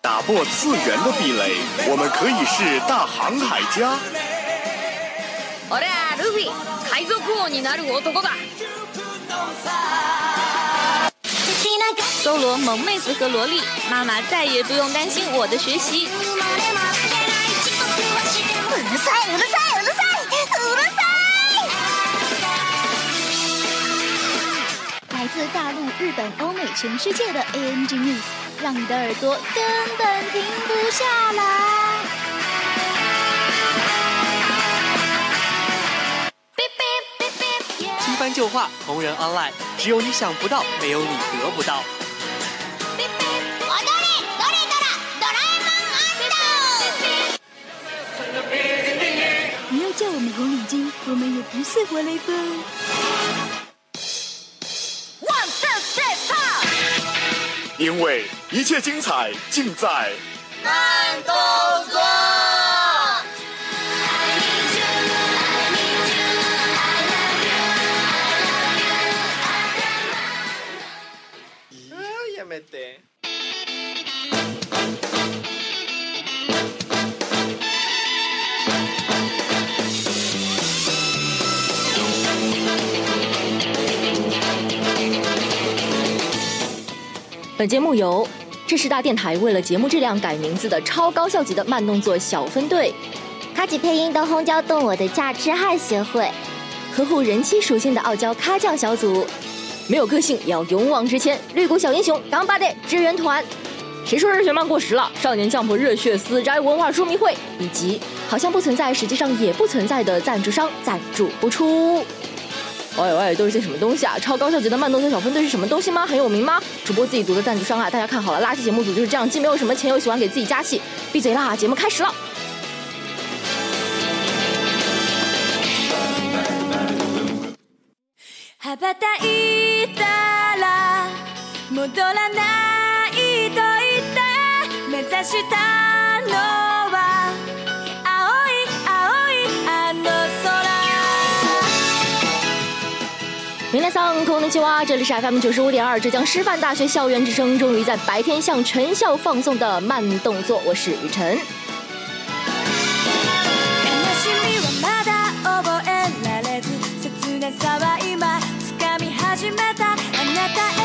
打破次元的壁垒，我们可以是大航海家。俺はルフィ海賊王になる男だ搜罗萌妹子和萝莉，妈妈再也不用担心我的学习。うるさいうるさい 大陆、日本、欧美、全世界的 ANG News，让你的耳朵根本停不下来。新番旧话，同人 online，只有你想不到，没有你得不到。踊れドレドラドラえもん不要叫我们红领巾，我们也不是活雷锋。 因为一切精彩尽在。慢动本节目由这是大电台为了节目质量改名字的超高效级的慢动作小分队，卡吉配音的红椒动我的价值汉协会，呵护人妻属性的傲娇咖酱小组，没有个性也要勇往直前，绿谷小英雄港巴的支援团。谁说热血漫过时了？少年将破热血死宅文化说明会，以及好像不存在，实际上也不存在的赞助商赞助播出。喂喂，都是些什么东西啊？超高校级的慢动作小分队是什么东西吗？很有名吗？主播自己读的赞助商啊！大家看好了，垃圾节目组就是这样，既没有什么钱，又喜欢给自己加戏。闭嘴啦！节目开始了。羽ばたいたら戻らないと言って目指したのは さんこんにちは，这里是 FM 九十五点二浙江师范大学校园之声，终于在白天向全校放送的慢动作，我是雨辰。悲しみはまだ覚えられず切なさは今掴み始めたあなた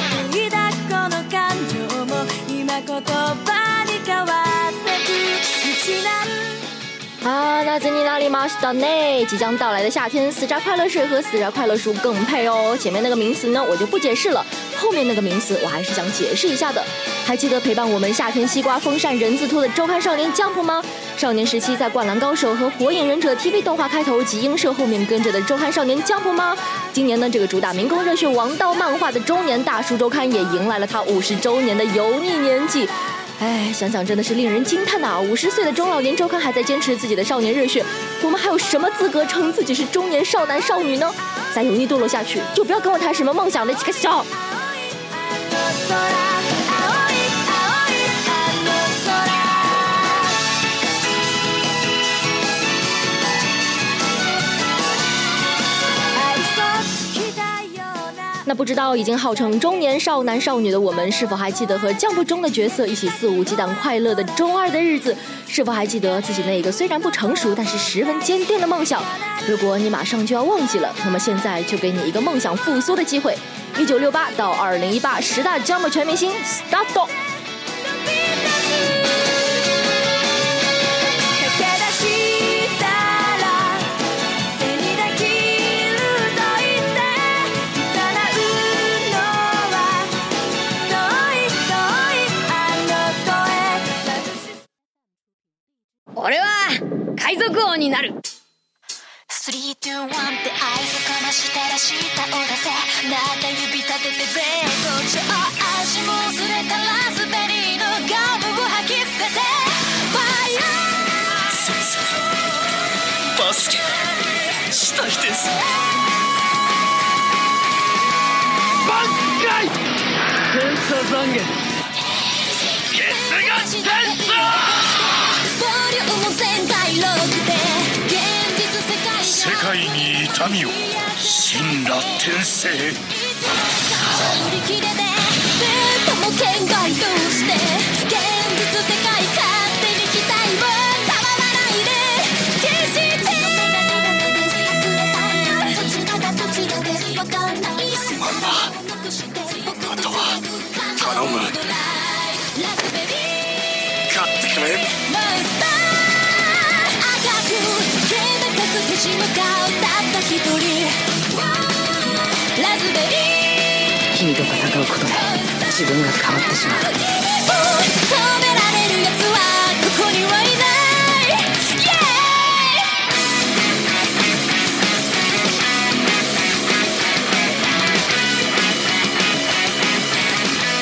那在你哪里吗？是的呢，即将到来的夏天，死宅快乐水和死宅快乐书更配哦。前面那个名词呢，我就不解释了，后面那个名词我还是想解释一下的。还记得陪伴我们夏天西瓜风扇人字拖的周刊少年 Jump 吗？少年时期在《灌篮高手》和《火影忍者》TV 动画开头及英社后面跟着的周刊少年 Jump 吗？今年呢，这个主打民工热血王道漫画的周年大叔周刊也迎来了他五十周年的油腻年纪。哎，想想真的是令人惊叹呐！五十岁的中老年周刊还在坚持自己的少年热血，我们还有什么资格称自己是中年少男少女呢？再油腻堕落下去，就不要跟我谈什么梦想了，几个笑！那不知道已经号称中年少男少女的我们，是否还记得和《Jump》中的角色一起肆无忌惮快乐的中二的日子？是否还记得自己那个虽然不成熟，但是十分坚定的梦想？如果你马上就要忘记了，那么现在就给你一个梦想复苏的机会。一九六八到二零一八十大 Jump 全明星 Start！俺は海賊王になる。3、2、1って合図かましたら舌を出せ。中指立てて絶好調足もずれたら滑りのガムを吐き捨てて。ファイヤーバスケしたいです。ボ神よ神羅転生でも外して現実世界勝手に期待を変わらないで決してすまんなあとは頼む。買ってくれ。立ち向かうたった一人ラズベリー君と戦うことで自分が変わってしまう止められる奴はここにはいない「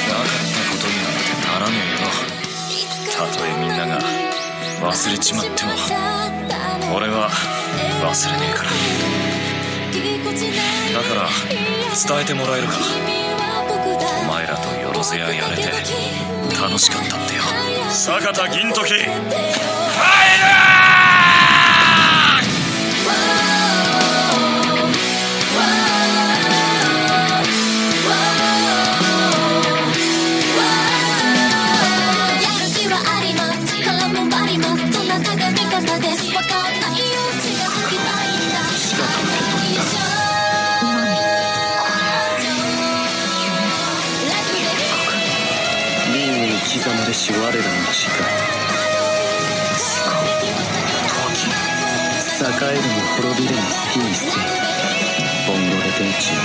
なかったことになんてならねえ」んなが忘れちまっても俺は忘れねえから。だから伝えてもらえるかお前らとよろずややれて楽しかったってよ。坂田銀時。帰る帰るも滅びるも好きにしちボンドレ電ンチレ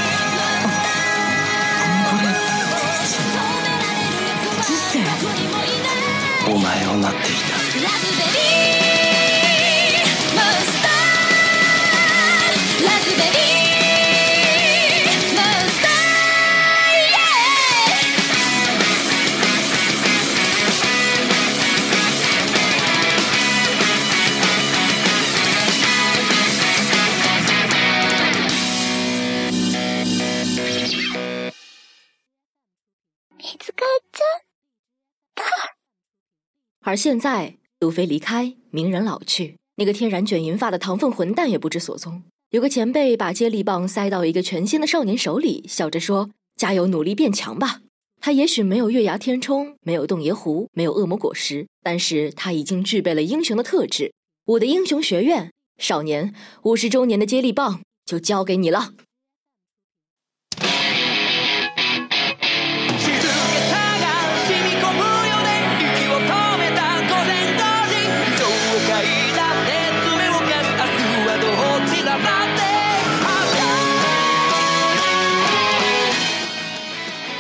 お前をなっていた。而现在，路飞离开，鸣人老去，那个天然卷银发的唐凤混蛋也不知所踪。有个前辈把接力棒塞到一个全新的少年手里，笑着说：“加油，努力变强吧。”他也许没有月牙天冲，没有洞爷湖，没有恶魔果实，但是他已经具备了英雄的特质。我的英雄学院，少年，五十周年的接力棒就交给你了。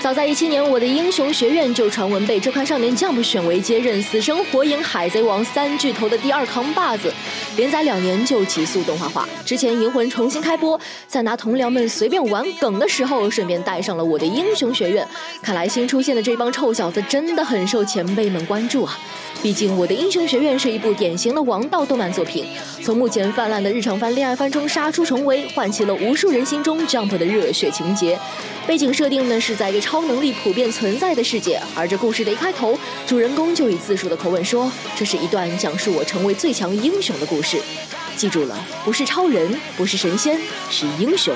早在一七年，我的英雄学院就传闻被周刊少年 Jump 选为接任《死神》《火影》《海贼王》三巨头的第二扛把子，连载两年就急速动画化。之前《银魂》重新开播，在拿同僚们随便玩梗的时候，顺便带上了我的英雄学院。看来新出现的这帮臭小子真的很受前辈们关注啊！毕竟我的英雄学院是一部典型的王道动漫作品，从目前泛滥的日常番、恋爱番中杀出重围，唤起了无数人心中 Jump 的热血情节。背景设定呢是在一个超能力普遍存在的世界，而这故事的一开头，主人公就以自述的口吻说：“这是一段讲述我成为最强英雄的故事。”记住了，不是超人，不是神仙，是英雄。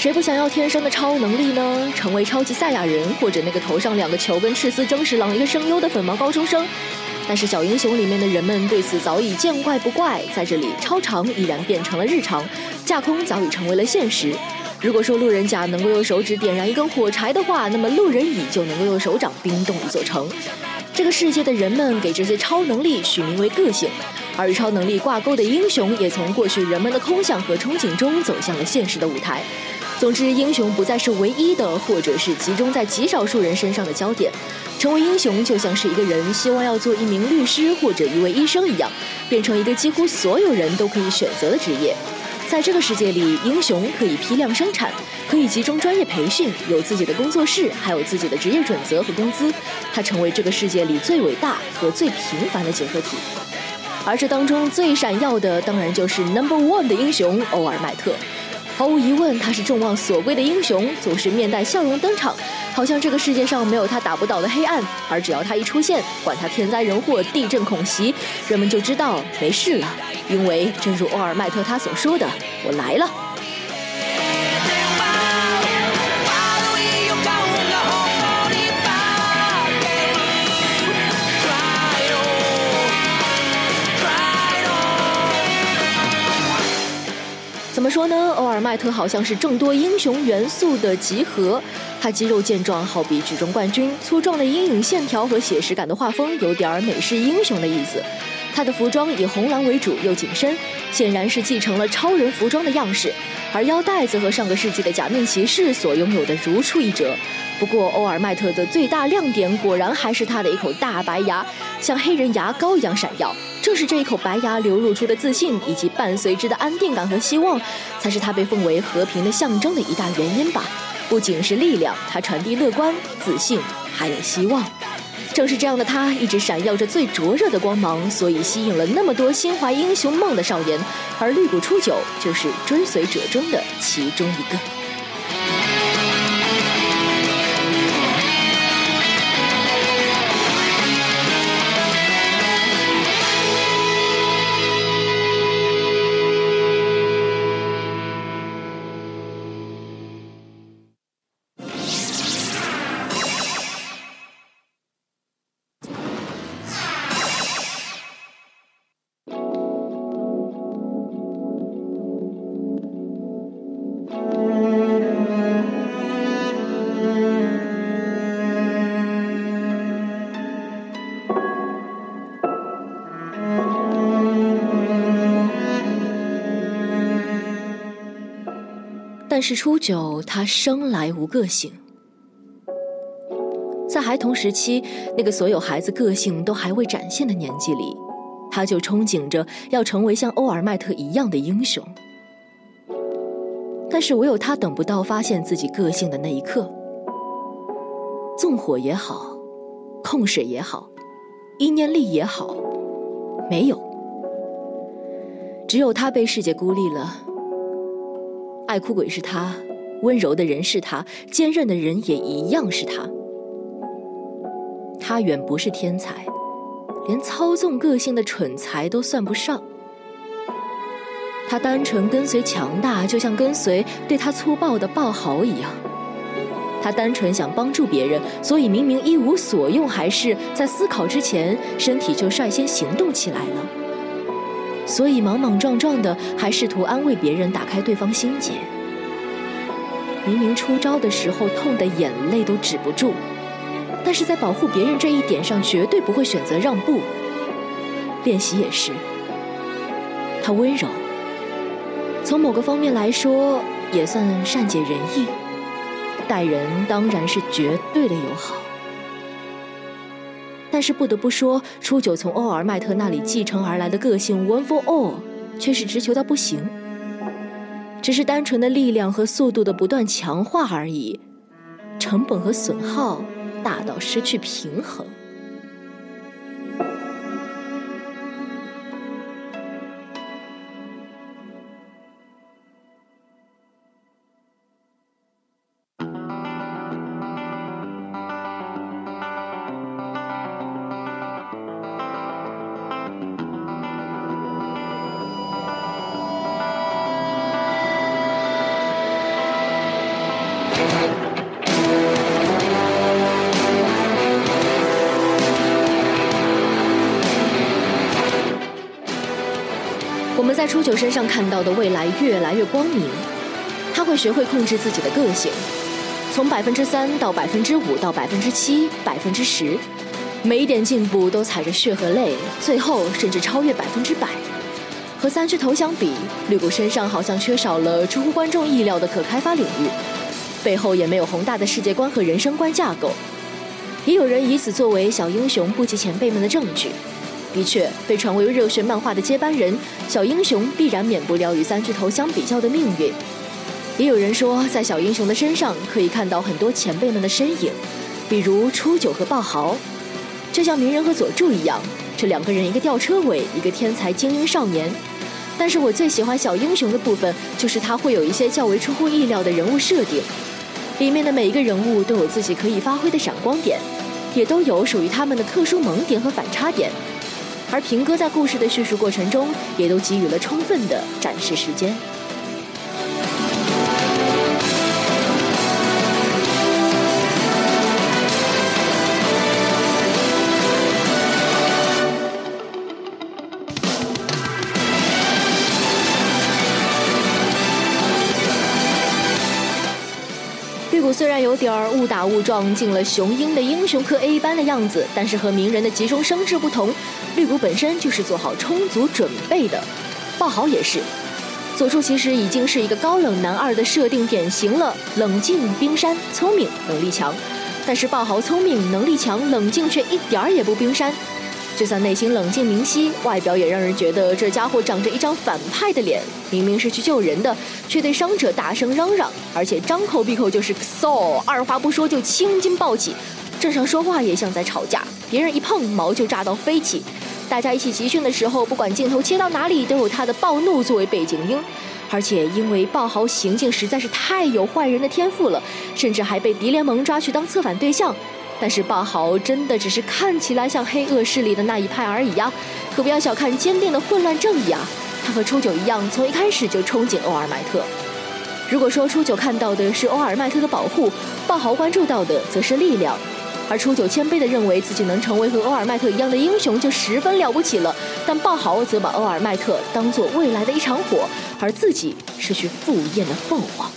谁不想要天生的超能力呢？成为超级赛亚人，或者那个头上两个球跟赤丝真十郎一个声优的粉毛高中生。但是小英雄里面的人们对此早已见怪不怪，在这里超长已然变成了日常，架空早已成为了现实。如果说路人甲能够用手指点燃一根火柴的话，那么路人乙就能够用手掌冰冻一座城。这个世界的人们给这些超能力取名为个性，而与超能力挂钩的英雄也从过去人们的空想和憧憬中走向了现实的舞台。总之，英雄不再是唯一的，或者是集中在极少数人身上的焦点。成为英雄就像是一个人希望要做一名律师或者一位医生一样，变成一个几乎所有人都可以选择的职业。在这个世界里，英雄可以批量生产，可以集中专业培训，有自己的工作室，还有自己的职业准则和工资。他成为这个世界里最伟大和最平凡的结合体。而这当中最闪耀的，当然就是 Number One 的英雄欧尔麦特。毫无疑问，他是众望所归的英雄，总是面带笑容登场，好像这个世界上没有他打不倒的黑暗，而只要他一出现，管他天灾人祸、地震恐袭，人们就知道没事了，因为正如欧尔麦特他所说的：“我来了。”说呢？欧尔麦特好像是众多英雄元素的集合。他肌肉健壮，好比举重冠军；粗壮的阴影线条和写实感的画风，有点儿美式英雄的意思。他的服装以红蓝为主，又紧身，显然是继承了超人服装的样式。而腰带则和上个世纪的假面骑士所拥有的如出一辙。不过，欧尔麦特的最大亮点果然还是他的一口大白牙，像黑人牙膏一样闪耀。正是这一口白牙流露出的自信，以及伴随之的安定感和希望，才是他被奉为和平的象征的一大原因吧。不仅是力量，他传递乐观、自信，还有希望。正是这样的他，一直闪耀着最灼热的光芒，所以吸引了那么多心怀英雄梦的少年。而绿谷初九就是追随者中的其中一个。但是初九，他生来无个性。在孩童时期，那个所有孩子个性都还未展现的年纪里，他就憧憬着要成为像欧尔麦特一样的英雄。但是唯有他等不到发现自己个性的那一刻。纵火也好，控水也好，意念力也好，没有，只有他被世界孤立了。爱哭鬼是他，温柔的人是他，坚韧的人也一样是他。他远不是天才，连操纵个性的蠢材都算不上。他单纯跟随强大，就像跟随对他粗暴的暴豪一样。他单纯想帮助别人，所以明明一无所用，还是在思考之前，身体就率先行动起来了。所以莽莽撞撞的，还试图安慰别人，打开对方心结。明明出招的时候痛的眼泪都止不住，但是在保护别人这一点上，绝对不会选择让步。练习也是，他温柔，从某个方面来说，也算善解人意，待人当然是绝对的友好。但是不得不说，初九从欧尔麦特那里继承而来的个性 One for All，却是直球到不行。只是单纯的力量和速度的不断强化而已，成本和损耗大到失去平衡。身上看到的未来越来越光明，他会学会控制自己的个性，从百分之三到百分之五到百分之七、百分之十，每一点进步都踩着血和泪，最后甚至超越百分之百。和三巨头相比，绿谷身上好像缺少了出乎观众意料的可开发领域，背后也没有宏大的世界观和人生观架构。也有人以此作为小英雄不及前辈们的证据。的确，被传为热血漫画的接班人，小英雄必然免不了与三巨头相比较的命运。也有人说，在小英雄的身上可以看到很多前辈们的身影，比如初九和爆豪，就像鸣人和佐助一样，这两个人一个吊车尾，一个天才精英少年。但是我最喜欢小英雄的部分，就是他会有一些较为出乎意料的人物设定。里面的每一个人物都有自己可以发挥的闪光点，也都有属于他们的特殊萌点和反差点。而平哥在故事的叙述过程中，也都给予了充分的展示时间。有点儿误打误撞进了雄鹰的英雄科 A 班的样子，但是和鸣人的急中生智不同，绿谷本身就是做好充足准备的。豹豪也是，佐助其实已经是一个高冷男二的设定典型了，冷静、冰山、聪明、能力强。但是豹豪聪明、能力强、冷静却一点儿也不冰山。就算内心冷静明晰，外表也让人觉得这家伙长着一张反派的脸。明明是去救人的，却对伤者大声嚷嚷，而且张口闭口就是 “so”，二话不说就青筋暴起，正常说话也像在吵架。别人一碰毛就炸到飞起。大家一起集训的时候，不管镜头切到哪里，都有他的暴怒作为背景音。而且因为爆豪行径实在是太有坏人的天赋了，甚至还被敌联盟抓去当策反对象。但是爆豪真的只是看起来像黑恶势力的那一派而已呀，可不要小看坚定的混乱正义啊！他和初九一样，从一开始就憧憬欧尔麦特。如果说初九看到的是欧尔麦特的保护，爆豪关注到的则是力量，而初九谦卑的认为自己能成为和欧尔麦特一样的英雄就十分了不起了，但爆豪则把欧尔麦特当做未来的一场火，而自己是去赴宴的凤凰。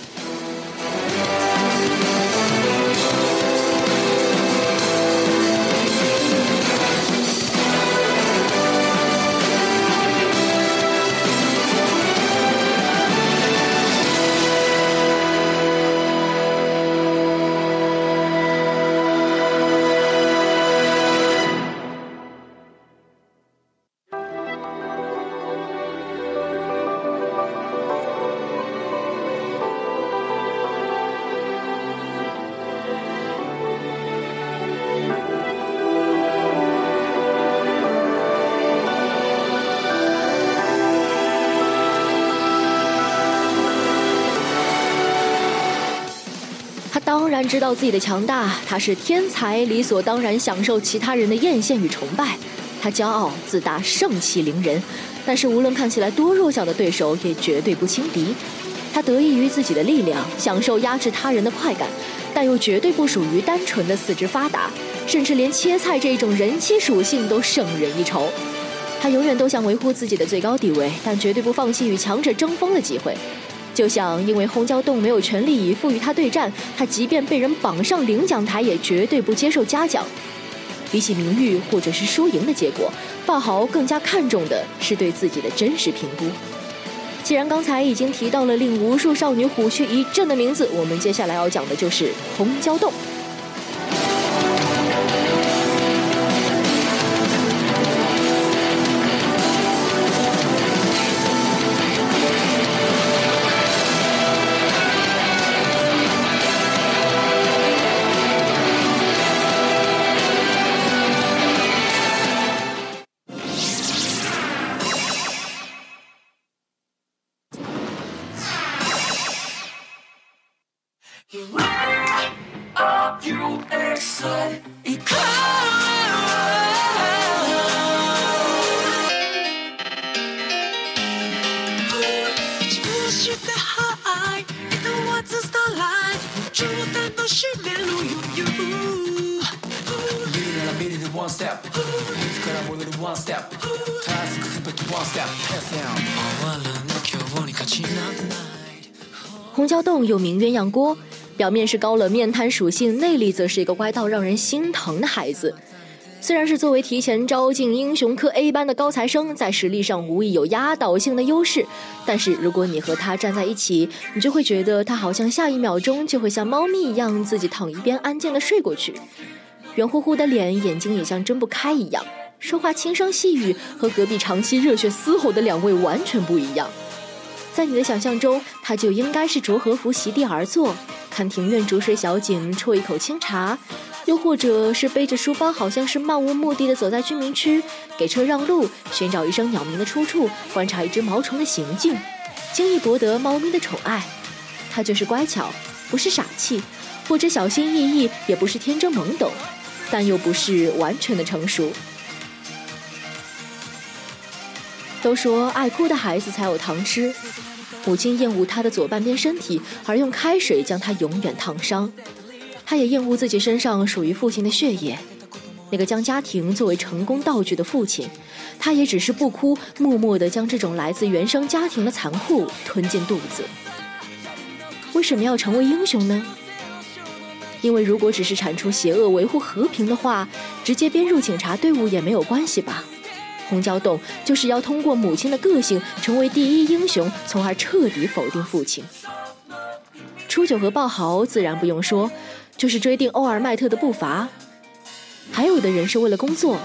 知道自己的强大，他是天才，理所当然享受其他人的艳羡与崇拜。他骄傲自大，盛气凌人，但是无论看起来多弱小的对手，也绝对不轻敌。他得益于自己的力量，享受压制他人的快感，但又绝对不属于单纯的四肢发达，甚至连切菜这种人妻属性都胜人一筹。他永远都想维护自己的最高地位，但绝对不放弃与强者争锋的机会。就像因为轰焦洞没有全力以赴与他对战，他即便被人绑上领奖台，也绝对不接受嘉奖。比起名誉或者是输赢的结果，霸豪更加看重的是对自己的真实评估。既然刚才已经提到了令无数少女虎躯一震的名字，我们接下来要讲的就是轰焦洞。红椒洞又名鸳鸯锅，表面是高冷面瘫属性，内里则是一个乖到让人心疼的孩子。虽然是作为提前招进英雄科 A 班的高材生，在实力上无疑有压倒性的优势，但是如果你和他站在一起，你就会觉得他好像下一秒钟就会像猫咪一样自己躺一边安静的睡过去。圆乎乎的脸，眼睛也像睁不开一样，说话轻声细语，和隔壁长期热血嘶吼的两位完全不一样。在你的想象中，他就应该是着和服席地而坐，看庭院逐水小景，啜一口清茶，又或者是背着书包，好像是漫无目的的走在居民区，给车让路，寻找一声鸟鸣的出处，观察一只毛虫的行径，轻易博得猫咪的宠爱。他就是乖巧，不是傻气，或者小心翼翼，也不是天真懵懂，但又不是完全的成熟。都说爱哭的孩子才有糖吃，母亲厌恶他的左半边身体，而用开水将他永远烫伤。他也厌恶自己身上属于父亲的血液，那个将家庭作为成功道具的父亲，他也只是不哭，默默地将这种来自原生家庭的残酷吞进肚子。为什么要成为英雄呢？因为如果只是铲除邪恶、维护和平的话，直接编入警察队伍也没有关系吧。洪娇洞就是要通过母亲的个性成为第一英雄，从而彻底否定父亲。初九和鲍豪自然不用说，就是追定欧尔麦特的步伐。还有的人是为了工作，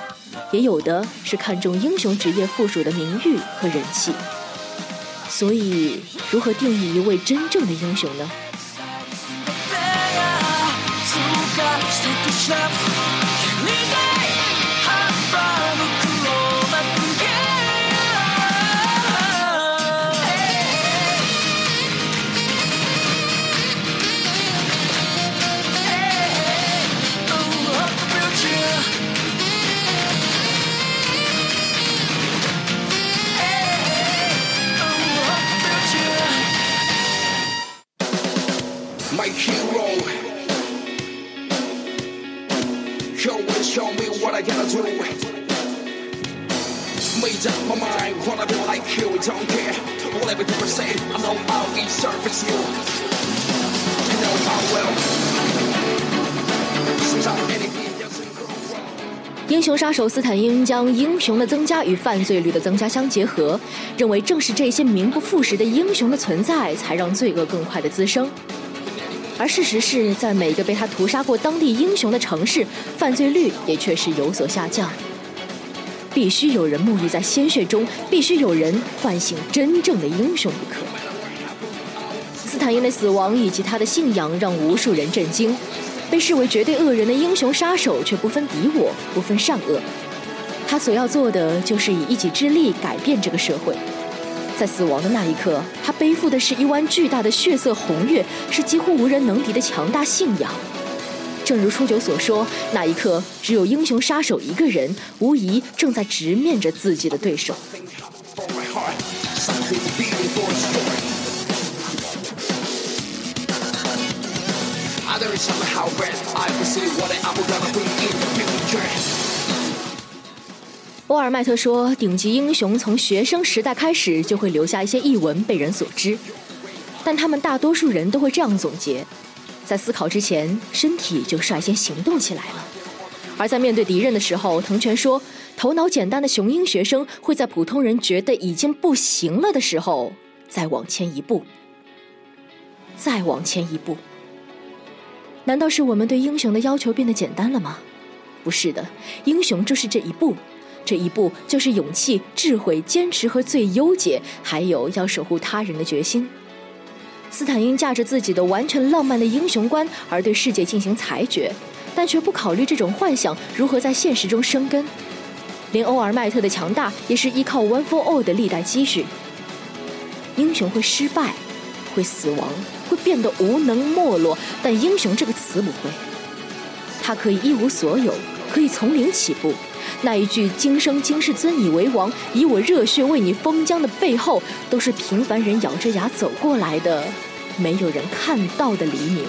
也有的是看重英雄职业附属的名誉和人气。所以，如何定义一位真正的英雄呢？My hero. 英雄杀手斯坦因将英雄的增加与犯罪率的增加相结合，认为正是这些名不副实的英雄的存在，才让罪恶更快的滋生。而事实是在每个被他屠杀过当地英雄的城市，犯罪率也确实有所下降。必须有人沐浴在鲜血中，必须有人唤醒真正的英雄不可。斯坦因的死亡以及他的信仰让无数人震惊。被视为绝对恶人的英雄杀手，却不分敌我，不分善恶。他所要做的，就是以一己之力改变这个社会。在死亡的那一刻，他背负的是一湾巨大的血色红月，是几乎无人能敌的强大信仰。正如初九所说，那一刻只有英雄杀手一个人，无疑正在直面着自己的对手。沃尔麦特说：“顶级英雄从学生时代开始就会留下一些译文被人所知，但他们大多数人都会这样总结：在思考之前，身体就率先行动起来了；而在面对敌人的时候，藤泉说，头脑简单的雄鹰学生会在普通人觉得已经不行了的时候，再往前一步，再往前一步。难道是我们对英雄的要求变得简单了吗？不是的，英雄就是这一步。”这一步就是勇气、智慧、坚持和最优解，还有要守护他人的决心。斯坦因驾着自己的完全浪漫的英雄观而对世界进行裁决，但却不考虑这种幻想如何在现实中生根。连欧尔麦特的强大也是依靠 One for All 的历代积蓄。英雄会失败，会死亡，会变得无能没落，但英雄这个词不会。他可以一无所有，可以从零起步。那一句“今生今世尊你为王，以我热血为你封疆”的背后，都是平凡人咬着牙走过来的，没有人看到的黎明。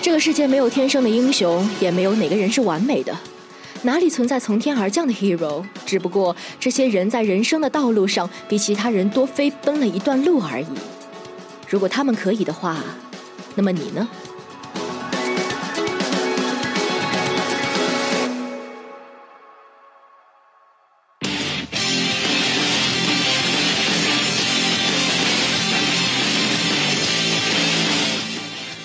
这个世界没有天生的英雄，也没有哪个人是完美的。哪里存在从天而降的 hero？只不过这些人在人生的道路上比其他人多飞奔了一段路而已。如果他们可以的话，那么你呢？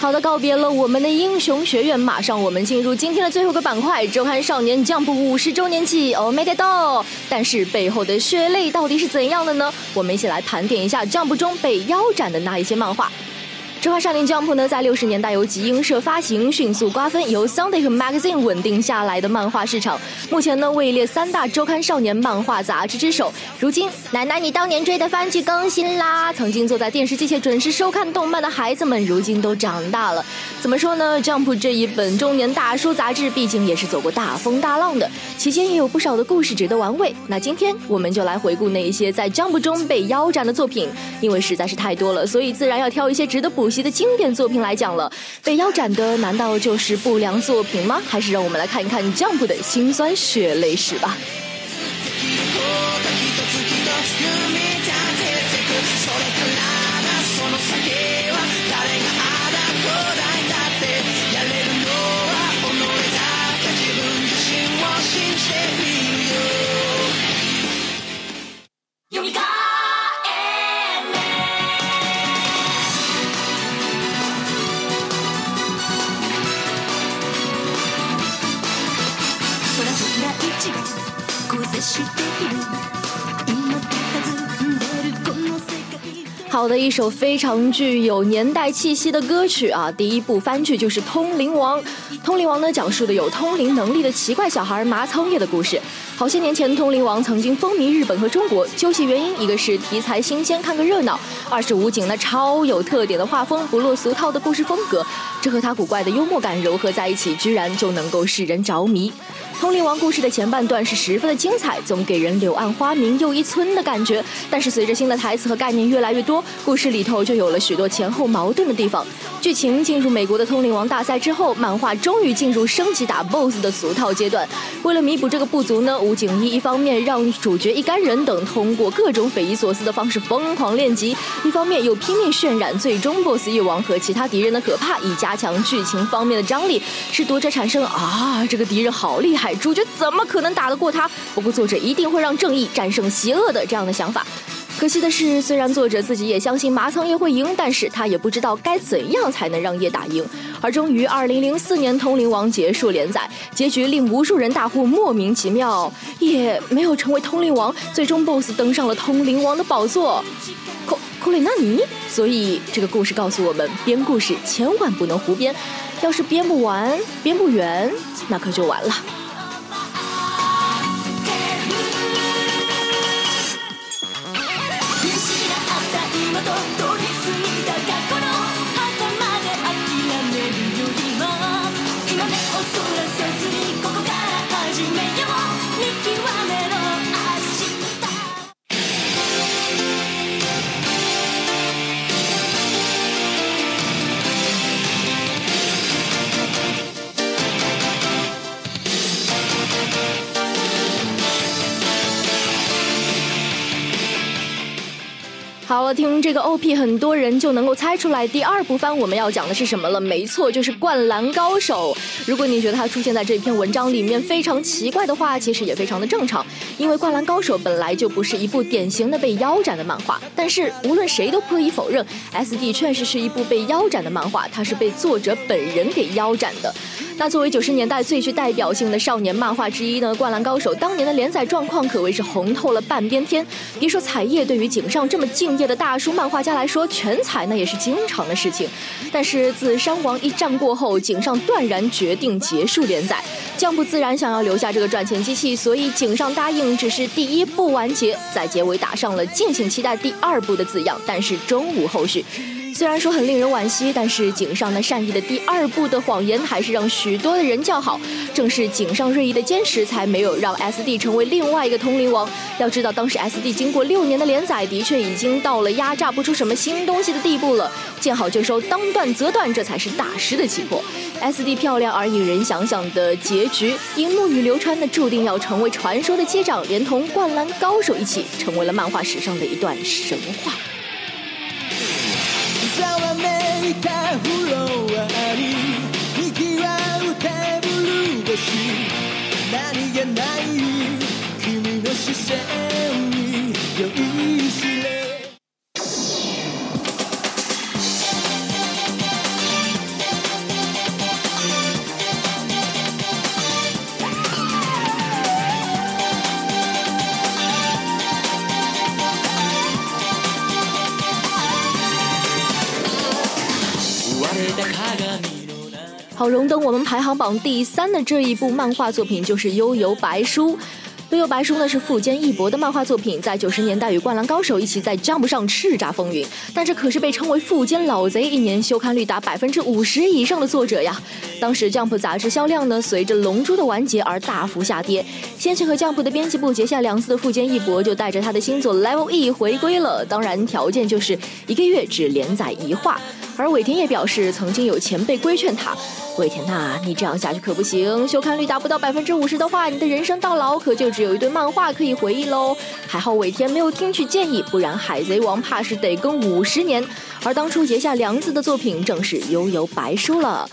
好的，告别了我们的英雄学院，马上我们进入今天的最后一个板块——周刊少年 Jump 五十周年季，Oh my God！但是背后的血泪到底是怎样的呢？我们一起来盘点一下 Jump 中被腰斩的那一些漫画。《中华少年 Jump》呢，在六十年代由集英社发行，迅速瓜分由 Sunday 和 Magazine 稳定下来的漫画市场。目前呢，位列三大周刊少年漫画杂志之首。如今，奶奶你当年追的番剧更新啦！曾经坐在电视机前准时收看动漫的孩子们，如今都长大了。怎么说呢？《Jump》这一本中年大叔杂志，毕竟也是走过大风大浪的，期间也有不少的故事值得玩味。那今天我们就来回顾那一些在《Jump》中被腰斩的作品，因为实在是太多了，所以自然要挑一些值得补。主席的经典作品来讲了，被腰斩的难道就是不良作品吗？还是让我们来看一看 Jump 的辛酸血泪史吧。好的一首非常具有年代气息的歌曲啊！第一部番剧就是《通灵王》。《通灵王》呢，讲述的有通灵能力的奇怪小孩麻仓叶的故事。好些年前，《通灵王》曾经风靡日本和中国，究其原因，一个是题材新鲜，看个热闹；二是武警那超有特点的画风，不落俗套的故事风格，这和他古怪的幽默感糅合在一起，居然就能够使人着迷。《通灵王》故事的前半段是十分的精彩，总给人柳暗花明又一村的感觉。但是随着新的台词和概念越来越多，故事里头就有了许多前后矛盾的地方。剧情进入美国的通灵王大赛之后，漫画终于进入升级打 BOSS 的俗套阶段。为了弥补这个不足呢，武警一一方面让主角一干人等通过各种匪夷所思的方式疯狂练级，一方面又拼命渲染最终 BOSS 夜王和其他敌人的可怕，以加强剧情方面的张力，使读者产生啊这个敌人好厉害。主角怎么可能打得过他？不过作者一定会让正义战胜邪恶的这样的想法。可惜的是，虽然作者自己也相信麻仓叶会赢，但是他也不知道该怎样才能让叶打赢。而终于，二零零四年《通灵王》结束连载，结局令无数人大呼莫名其妙，也没有成为通灵王，最终 BOSS 登上了通灵王的宝座。库库里纳尼。所以这个故事告诉我们，编故事千万不能胡编，要是编不完、编不圆，那可就完了。好了，听这个 OP，很多人就能够猜出来第二部番我们要讲的是什么了。没错，就是《灌篮高手》。如果你觉得它出现在这篇文章里面非常奇怪的话，其实也非常的正常，因为《灌篮高手》本来就不是一部典型的被腰斩的漫画。但是无论谁都不可以否认，SD 确实是一部被腰斩的漫画，它是被作者本人给腰斩的。那作为九十年代最具代表性的少年漫画之一呢，《灌篮高手》当年的连载状况可谓是红透了半边天。别说彩叶对于井上这么敬业的大叔漫画家来说，全彩那也是经常的事情。但是自山王一战过后，井上断然决定结束连载，将不自然想要留下这个赚钱机器，所以井上答应只是第一部完结，在结尾打上了敬请期待第二部的字样，但是终无后续。虽然说很令人惋惜，但是井上那善意的第二部的谎言还是让许多的人叫好。正是井上锐意的坚持，才没有让 SD 成为另外一个通灵王。要知道，当时 SD 经过六年的连载，的确已经到了压榨不出什么新东西的地步了。见好就收，当断则断，这才是大师的气魄。SD 漂亮而引人想想的结局，樱木与流川的注定要成为传说的接掌，连同灌篮高手一起，成为了漫画史上的一段神话。ざわめいたフロアににぎわうテーブル越し何気ない君の視線。好，荣登我们排行榜第三的这一部漫画作品就是《悠游白书》。《悠游白书》呢是富坚义博的漫画作品，在九十年代与《灌篮高手》一起在 Jump 上叱咤风云，但这可是被称为“富坚老贼”，一年休刊率达百分之五十以上的作者呀。当时 Jump 杂志销量呢随着《龙珠》的完结而大幅下跌，先前和 Jump 的编辑部结下梁子的富坚义博就带着他的新作《Level E》回归了，当然条件就是一个月只连载一话。而尾田也表示，曾经有前辈规劝他：“尾田呐，你这样下去可不行，休刊率达不到百分之五十的话，你的人生到老可就只有一堆漫画可以回忆喽。”还好尾田没有听取建议，不然《海贼王》怕是得更五十年。而当初结下梁子的作品，正是《悠悠白书》了。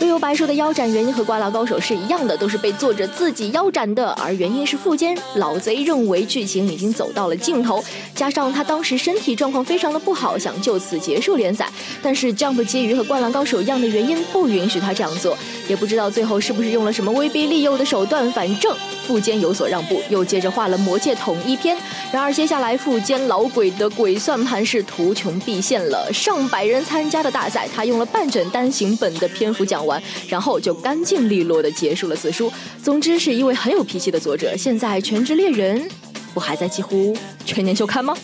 悠悠白说的腰斩原因和《灌篮高手》是一样的，都是被作者自己腰斩的。而原因是富坚老贼认为剧情已经走到了尽头，加上他当时身体状况非常的不好，想就此结束连载。但是 Jump 基于和《灌篮高手》一样的原因，不允许他这样做。也不知道最后是不是用了什么威逼利诱的手段，反正富坚有所让步，又接着画了《魔界统一篇》。然而接下来富坚老鬼的鬼算盘是图穷匕现了，上百人参加的大赛，他用了半卷单行本的篇幅讲完。然后就干净利落的结束了此书。总之是一位很有脾气的作者。现在《全职猎人》不还在几乎全年休刊吗？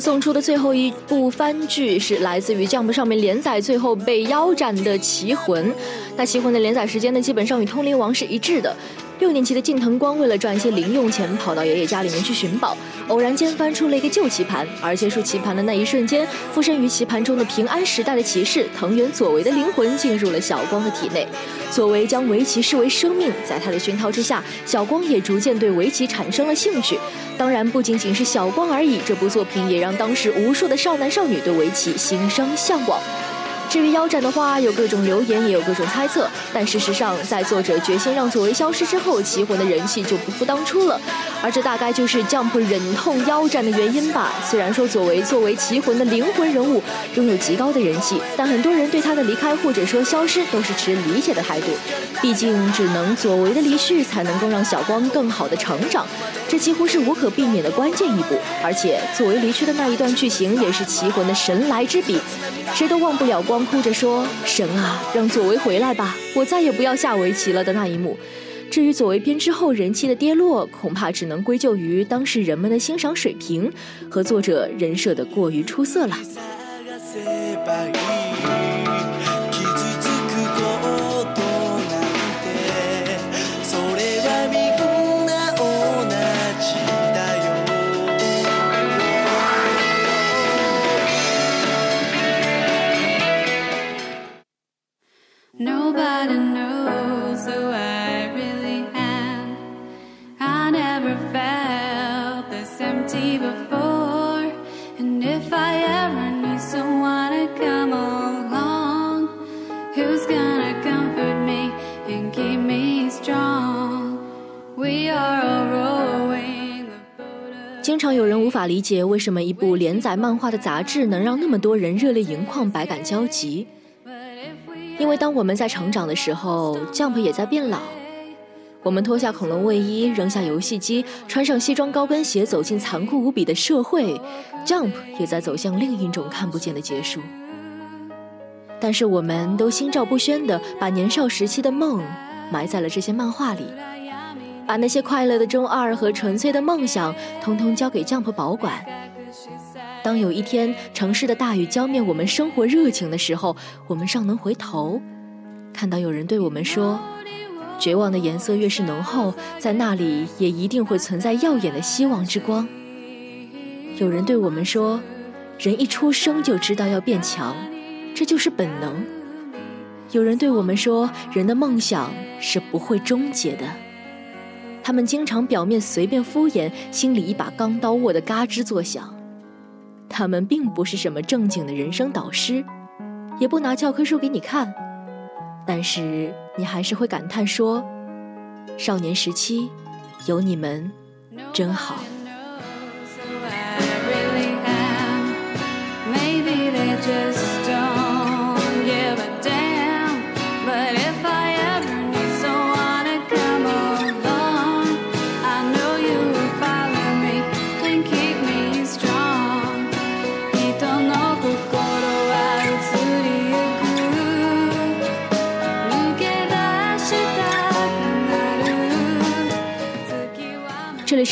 送出的最后一部番剧是来自于 Jump 上面连载最后被腰斩的《棋魂》。那《棋魂》的连载时间呢，基本上与《通灵王》是一致的。六年级的近藤光为了赚一些零用钱，跑到爷爷家里面去寻宝，偶然间翻出了一个旧棋盘。而接触棋盘的那一瞬间，附身于棋盘中的平安时代的骑士藤原佐为的灵魂进入了小光的体内。佐为将围棋视为生命，在他的熏陶之下，小光也逐渐对围棋产生了兴趣。当然，不仅仅是小光而已，这部作品也让当时无数的少男少女对围棋心生向往。至于腰斩的话，有各种流言，也有各种猜测。但事实上，在作者决心让佐为消失之后，棋魂的人气就不复当初了。而这大概就是 Jump 忍痛腰斩的原因吧。虽然说佐为作为棋魂的灵魂人物拥有极高的人气，但很多人对他的离开或者说消失都是持理解的态度。毕竟，只能佐为的离去才能够让小光更好的成长，这几乎是无可避免的关键一步。而且，佐为离去的那一段剧情也是棋魂的神来之笔，谁都忘不了光。哭着说：“神啊，让左为回来吧，我再也不要下围棋了。”的那一幕。至于左为编之后人气的跌落，恐怕只能归咎于当时人们的欣赏水平和作者人设的过于出色了。常有人无法理解，为什么一部连载漫画的杂志能让那么多人热泪盈眶、百感交集。因为当我们在成长的时候，Jump 也在变老。我们脱下恐龙卫衣，扔下游戏机，穿上西装高跟鞋，走进残酷无比的社会。Jump 也在走向另一种看不见的结束。但是我们都心照不宣地把年少时期的梦埋在了这些漫画里，把那些快乐的中二和纯粹的梦想，通通交给 Jump 保管。当有一天城市的大雨浇灭我们生活热情的时候，我们尚能回头，看到有人对我们说：“绝望的颜色越是浓厚，在那里也一定会存在耀眼的希望之光。”有人对我们说：“人一出生就知道要变强，这就是本能。”有人对我们说：“人的梦想是不会终结的。”他们经常表面随便敷衍，心里一把钢刀握得嘎吱作响。他们并不是什么正经的人生导师，也不拿教科书给你看，但是你还是会感叹说：少年时期有你们真好。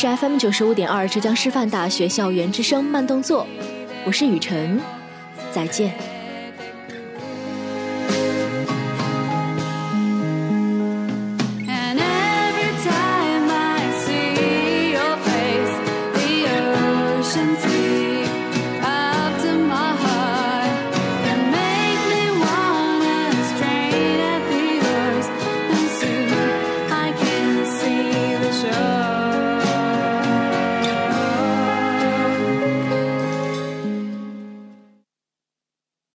是 FM 九十五点二浙江师范大学校园之声慢动作，我是雨辰，再见。